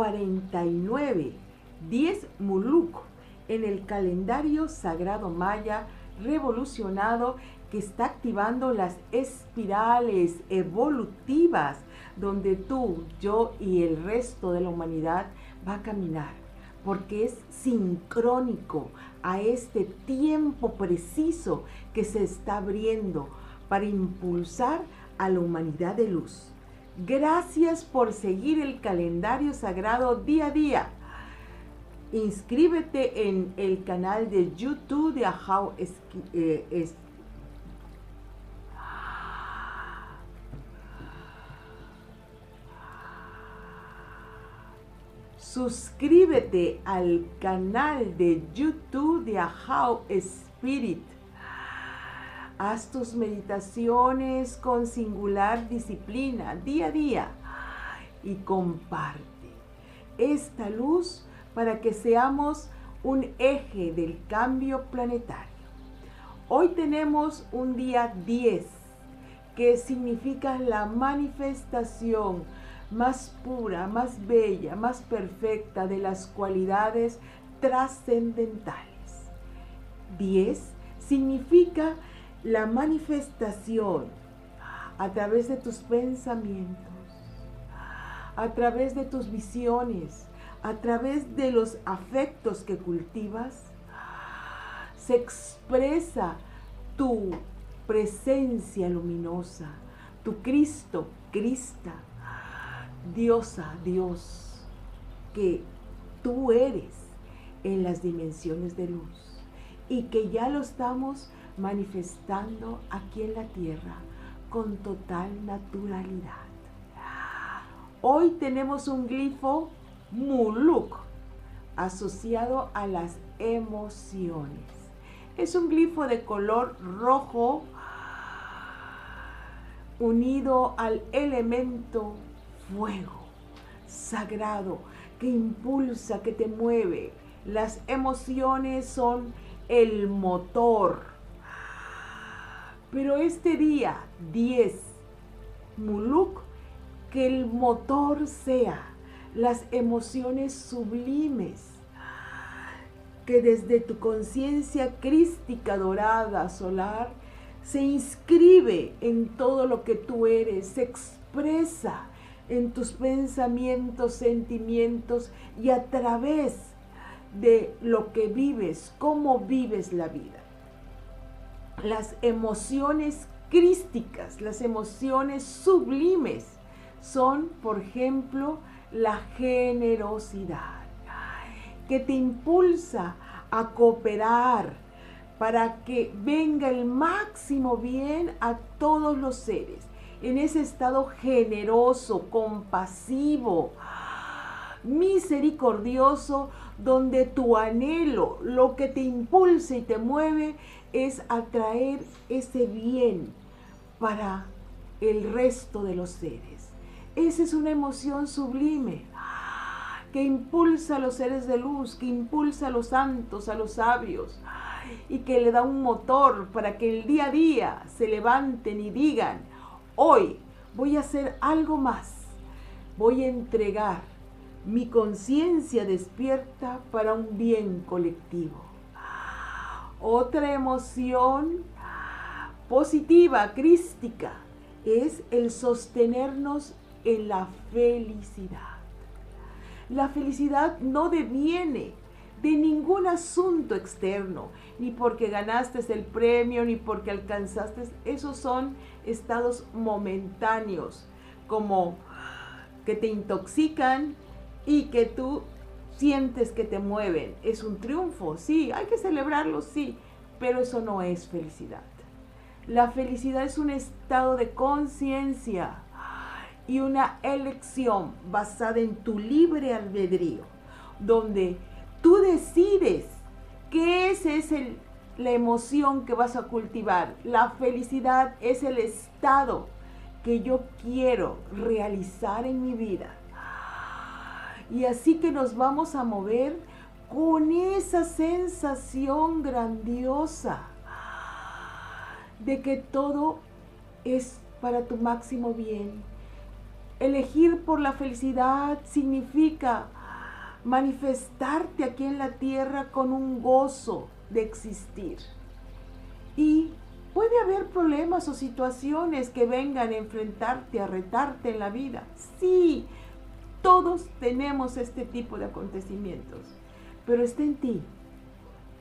49, 10 Muluk, en el calendario sagrado maya revolucionado que está activando las espirales evolutivas donde tú, yo y el resto de la humanidad va a caminar, porque es sincrónico a este tiempo preciso que se está abriendo para impulsar a la humanidad de luz. Gracias por seguir el calendario sagrado día a día. Inscríbete en el canal de YouTube de Ahau eh, Suscríbete al canal de YouTube de Ahau Spirit. Haz tus meditaciones con singular disciplina día a día y comparte esta luz para que seamos un eje del cambio planetario. Hoy tenemos un día 10 que significa la manifestación más pura, más bella, más perfecta de las cualidades trascendentales. 10 significa la manifestación a través de tus pensamientos, a través de tus visiones, a través de los afectos que cultivas, se expresa tu presencia luminosa, tu Cristo, Crista, diosa, Dios, que tú eres en las dimensiones de luz y que ya lo estamos manifestando aquí en la tierra con total naturalidad. Hoy tenemos un glifo muluk asociado a las emociones. Es un glifo de color rojo unido al elemento fuego sagrado que impulsa, que te mueve. Las emociones son el motor. Pero este día 10, Muluk, que el motor sea las emociones sublimes que desde tu conciencia crística dorada solar se inscribe en todo lo que tú eres, se expresa en tus pensamientos, sentimientos y a través de lo que vives, cómo vives la vida. Las emociones crísticas, las emociones sublimes son, por ejemplo, la generosidad, que te impulsa a cooperar para que venga el máximo bien a todos los seres. En ese estado generoso, compasivo, misericordioso, donde tu anhelo, lo que te impulsa y te mueve es atraer ese bien para el resto de los seres. Esa es una emoción sublime que impulsa a los seres de luz, que impulsa a los santos, a los sabios, y que le da un motor para que el día a día se levanten y digan, Hoy voy a hacer algo más. Voy a entregar mi conciencia despierta para un bien colectivo. Otra emoción positiva, crística, es el sostenernos en la felicidad. La felicidad no deviene de ningún asunto externo, ni porque ganaste el premio, ni porque alcanzaste. Esos son estados momentáneos, como que te intoxican y que tú sientes que te mueven. Es un triunfo, sí, hay que celebrarlo, sí, pero eso no es felicidad. La felicidad es un estado de conciencia y una elección basada en tu libre albedrío, donde Tú decides que esa es la emoción que vas a cultivar. La felicidad es el estado que yo quiero realizar en mi vida. Y así que nos vamos a mover con esa sensación grandiosa de que todo es para tu máximo bien, Elegir por la felicidad significa manifestarte aquí en la tierra con un gozo de existir. Y puede haber problemas o situaciones que vengan a enfrentarte, a retarte en la vida. Sí, todos tenemos este tipo de acontecimientos, pero está en ti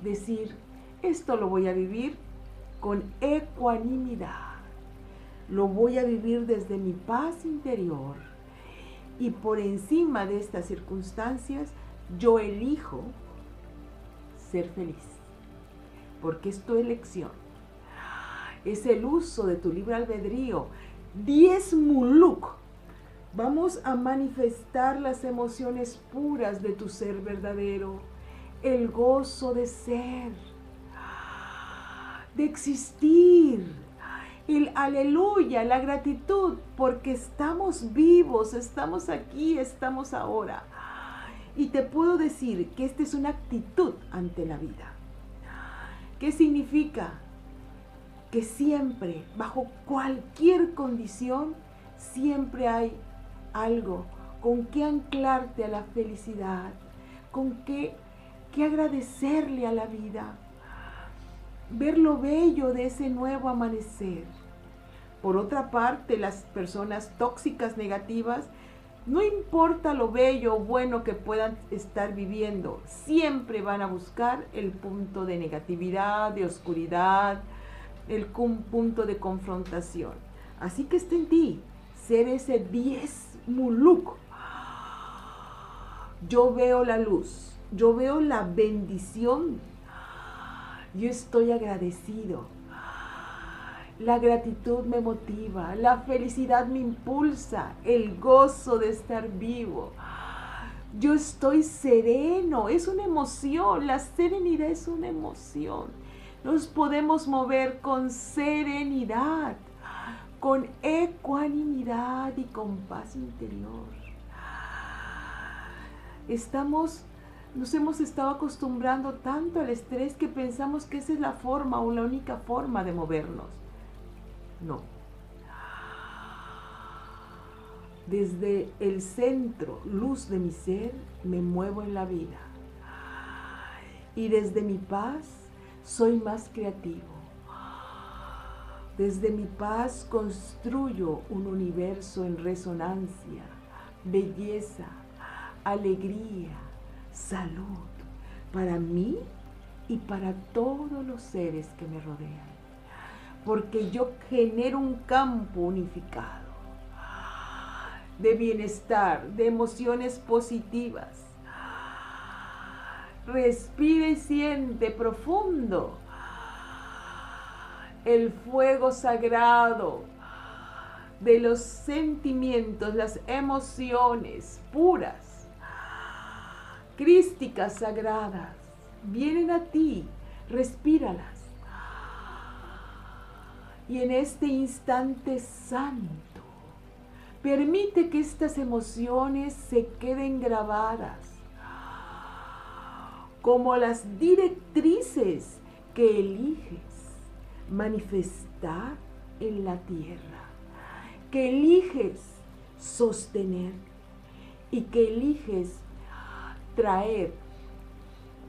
decir, esto lo voy a vivir con ecuanimidad. Lo voy a vivir desde mi paz interior. Y por encima de estas circunstancias, yo elijo ser feliz. Porque es tu elección. Es el uso de tu libre albedrío. Diez muluk. Vamos a manifestar las emociones puras de tu ser verdadero. El gozo de ser. De existir el aleluya, la gratitud, porque estamos vivos, estamos aquí, estamos ahora. Y te puedo decir que esta es una actitud ante la vida. ¿Qué significa? Que siempre, bajo cualquier condición, siempre hay algo con que anclarte a la felicidad, con qué que agradecerle a la vida, ver lo bello de ese nuevo amanecer. Por otra parte, las personas tóxicas negativas, no importa lo bello o bueno que puedan estar viviendo, siempre van a buscar el punto de negatividad, de oscuridad, el punto de confrontación. Así que está en ti ser ese 10 muluk. Yo veo la luz, yo veo la bendición, yo estoy agradecido la gratitud me motiva, la felicidad me impulsa, el gozo de estar vivo. Yo estoy sereno, es una emoción, la serenidad es una emoción. Nos podemos mover con serenidad, con ecuanimidad y con paz interior. Estamos nos hemos estado acostumbrando tanto al estrés que pensamos que esa es la forma o la única forma de movernos. No. Desde el centro, luz de mi ser, me muevo en la vida. Y desde mi paz, soy más creativo. Desde mi paz construyo un universo en resonancia, belleza, alegría, salud, para mí y para todos los seres que me rodean porque yo genero un campo unificado de bienestar, de emociones positivas. Respira y siente profundo el fuego sagrado de los sentimientos, las emociones puras, crísticas sagradas. Vienen a ti, respíralas y en este instante santo, permite que estas emociones se queden grabadas como las directrices que eliges manifestar en la tierra, que eliges sostener y que eliges traer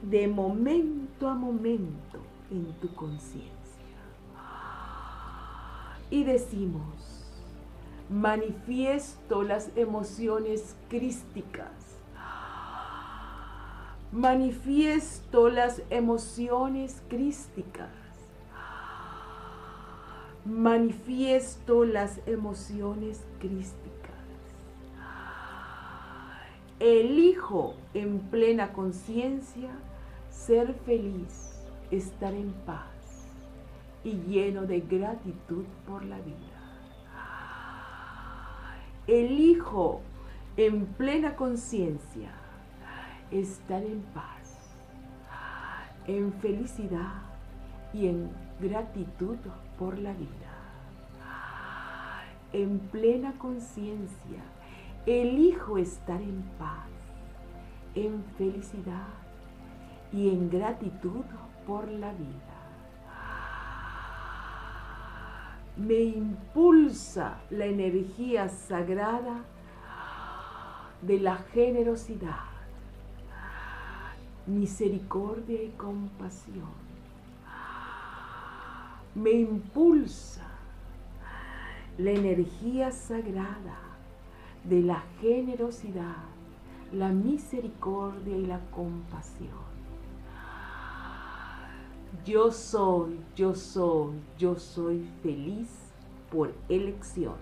de momento a momento en tu conciencia y decimos, manifiesto las emociones crísticas. Manifiesto las emociones crísticas. Manifiesto las emociones crísticas. Elijo en plena conciencia ser feliz, estar en paz y lleno de gratitud por la vida. Elijo en plena conciencia estar en paz, en felicidad y en gratitud por la vida. En plena conciencia, elijo estar en paz, en felicidad y en gratitud por la vida. me impulsa la energía sagrada de la generosidad, misericordia y compasión. Me impulsa la energía sagrada de la generosidad, la misericordia y la compasión. Yo soy, yo soy, yo soy feliz por elección.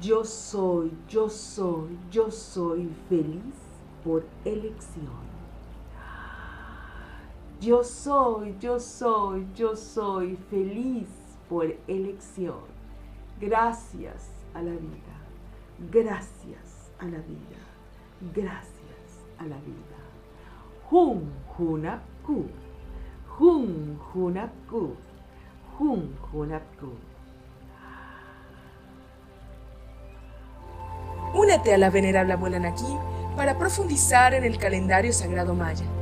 Yo soy, yo soy, yo soy feliz por elección. Yo soy, yo soy, yo soy feliz por elección. Gracias a la vida. Gracias a la vida. Gracias a la vida. Hun Hunapku. Hun Hunapku. Hun Hunapku. Únete a la venerable abuela Naki para profundizar en el calendario sagrado maya